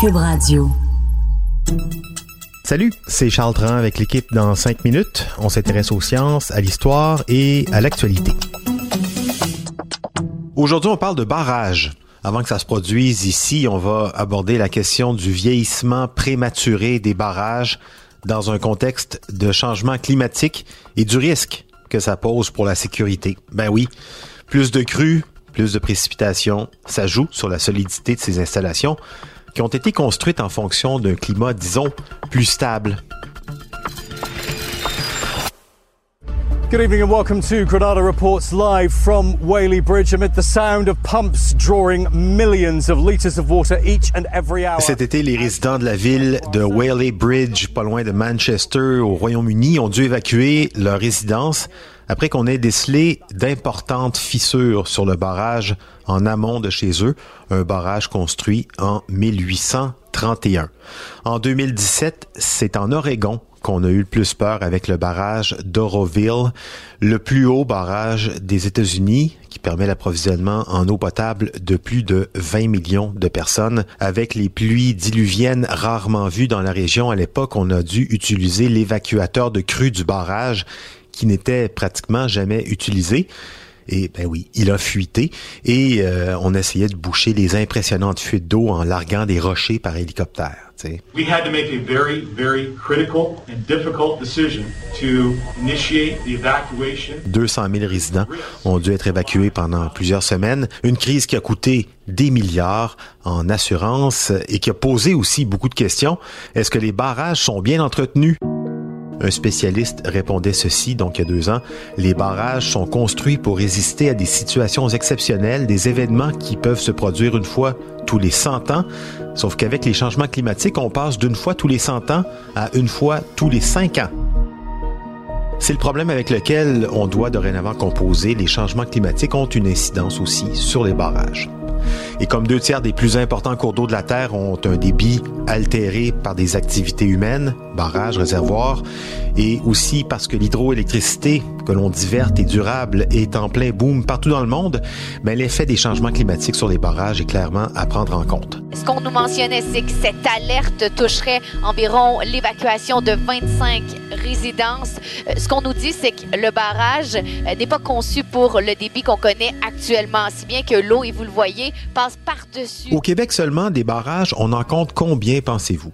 Cube Radio. Salut, c'est Charles Tran avec l'équipe dans 5 minutes. On s'intéresse aux sciences, à l'histoire et à l'actualité. Aujourd'hui, on parle de barrages. Avant que ça se produise ici, on va aborder la question du vieillissement prématuré des barrages dans un contexte de changement climatique et du risque que ça pose pour la sécurité. Ben oui, plus de crues, plus de précipitations, ça joue sur la solidité de ces installations qui ont été construites en fonction d'un climat, disons, plus stable. Good evening and welcome to Granada Reports live from Whaley Bridge amid the sound of pumps drawing millions of litres of water each and every hour. Cet été, les résidents de la ville de Whaley Bridge, pas loin de Manchester, au Royaume-Uni, ont dû évacuer leur résidence après qu'on ait décelé d'importantes fissures sur le barrage en amont de chez eux, un barrage construit en 1831. En 2017, c'est en Oregon qu'on a eu le plus peur avec le barrage d'Oroville, le plus haut barrage des États-Unis qui permet l'approvisionnement en eau potable de plus de 20 millions de personnes. Avec les pluies diluviennes rarement vues dans la région à l'époque, on a dû utiliser l'évacuateur de crue du barrage qui n'était pratiquement jamais utilisé. Et ben oui, il a fuité et euh, on essayait de boucher les impressionnantes fuites d'eau en larguant des rochers par hélicoptère. T'sais. We had to make a very, very critical and difficult decision to initiate the evacuation. 200 000 résidents ont dû être évacués pendant plusieurs semaines. Une crise qui a coûté des milliards en assurance et qui a posé aussi beaucoup de questions. Est-ce que les barrages sont bien entretenus? Un spécialiste répondait ceci, donc il y a deux ans, les barrages sont construits pour résister à des situations exceptionnelles, des événements qui peuvent se produire une fois tous les 100 ans, sauf qu'avec les changements climatiques, on passe d'une fois tous les 100 ans à une fois tous les 5 ans. C'est le problème avec lequel on doit dorénavant composer. Les changements climatiques ont une incidence aussi sur les barrages. Et comme deux tiers des plus importants cours d'eau de la Terre ont un débit altéré par des activités humaines, barrages, réservoirs, et aussi parce que l'hydroélectricité que l'on dit verte et durable est en plein boom partout dans le monde, mais l'effet des changements climatiques sur les barrages est clairement à prendre en compte. Ce qu'on nous mentionnait, c'est que cette alerte toucherait environ l'évacuation de 25 résidences. Euh, Ce qu'on nous dit, c'est que le barrage euh, n'est pas conçu pour le débit qu'on connaît actuellement, si bien que l'eau, et vous le voyez, passe par-dessus. Au Québec seulement, des barrages, on en compte combien, pensez-vous?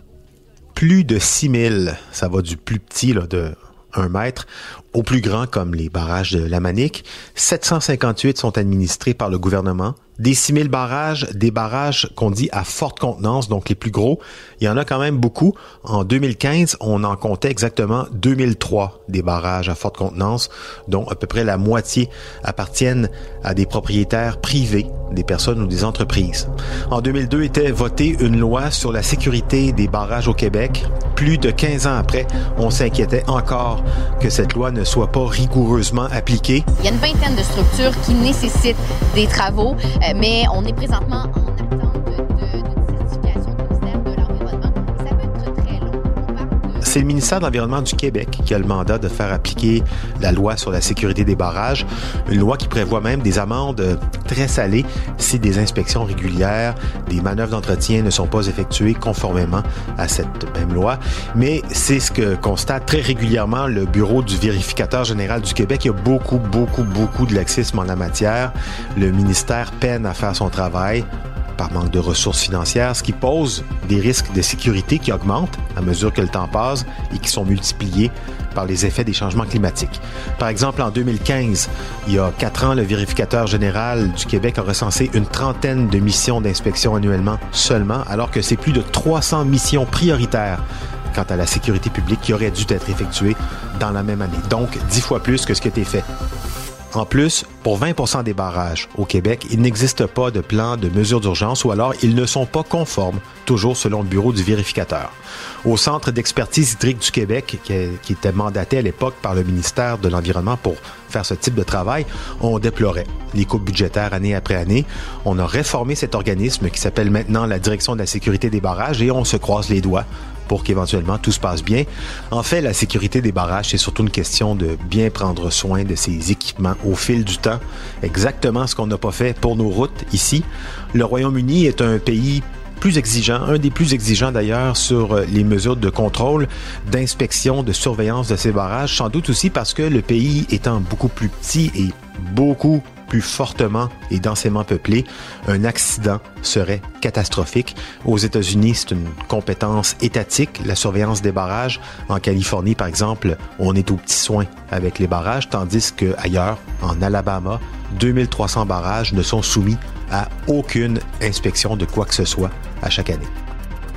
Plus de 6000. Ça va du plus petit, de 1 mètre, au plus grand, comme les barrages de la Manique. 758 sont administrés par le gouvernement. Des 6000 barrages, des barrages qu'on dit à forte contenance, donc les plus gros, il y en a quand même beaucoup. En 2015, on en comptait exactement 2003 des barrages à forte contenance, dont à peu près la moitié appartiennent à des propriétaires privés, des personnes ou des entreprises. En 2002 était votée une loi sur la sécurité des barrages au Québec. Plus de 15 ans après, on s'inquiétait encore que cette loi ne soit pas rigoureusement appliquée. Il y a une vingtaine de structures qui nécessitent des travaux, mais on est présentement en C'est le ministère de l'Environnement du Québec qui a le mandat de faire appliquer la loi sur la sécurité des barrages, une loi qui prévoit même des amendes euh, très salées si des inspections régulières, des manœuvres d'entretien ne sont pas effectuées conformément à cette même loi. Mais c'est ce que constate très régulièrement le bureau du vérificateur général du Québec. Il y a beaucoup, beaucoup, beaucoup de laxisme en la matière. Le ministère peine à faire son travail par manque de ressources financières, ce qui pose des risques de sécurité qui augmentent à mesure que le temps passe et qui sont multipliés par les effets des changements climatiques. Par exemple, en 2015, il y a quatre ans, le vérificateur général du Québec a recensé une trentaine de missions d'inspection annuellement seulement, alors que c'est plus de 300 missions prioritaires quant à la sécurité publique qui auraient dû être effectuées dans la même année. Donc, dix fois plus que ce qui été fait. En plus, pour 20% des barrages au Québec, il n'existe pas de plan de mesures d'urgence ou alors ils ne sont pas conformes, toujours selon le bureau du vérificateur. Au Centre d'expertise hydrique du Québec, qui, était mandaté à l'époque par le ministère de l'Environnement pour faire ce type de travail, on déplorait les coupes budgétaires année après année. On a réformé cet organisme qui s'appelle maintenant la Direction de la sécurité des barrages et on se croise les doigts pour qu'éventuellement tout se passe bien. En fait, la sécurité des barrages, c'est surtout une question de bien prendre soin de ces équipements au fil du temps. Exactement ce qu'on n'a pas fait pour nos routes ici. Le Royaume-Uni est un pays plus exigeants, un des plus exigeants d'ailleurs sur euh, les mesures de contrôle, d'inspection, de surveillance de ces barrages, sans doute aussi parce que le pays étant beaucoup plus petit et beaucoup plus fortement et densément peuplé, un accident serait catastrophique. Aux États-Unis, c'est une compétence étatique, la surveillance des barrages. En Californie, par exemple, on est aux petits soins avec les barrages, tandis que ailleurs, en Alabama, 2300 barrages ne sont soumis à aucune inspection de quoi que ce soit à chaque année.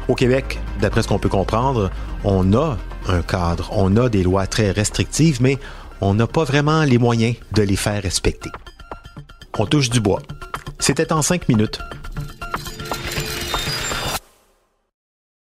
Au Québec, d'après ce qu'on peut comprendre, on a un cadre, on a des lois très restrictives, mais on n'a pas vraiment les moyens de les faire respecter. On touche du bois. C'était en cinq minutes.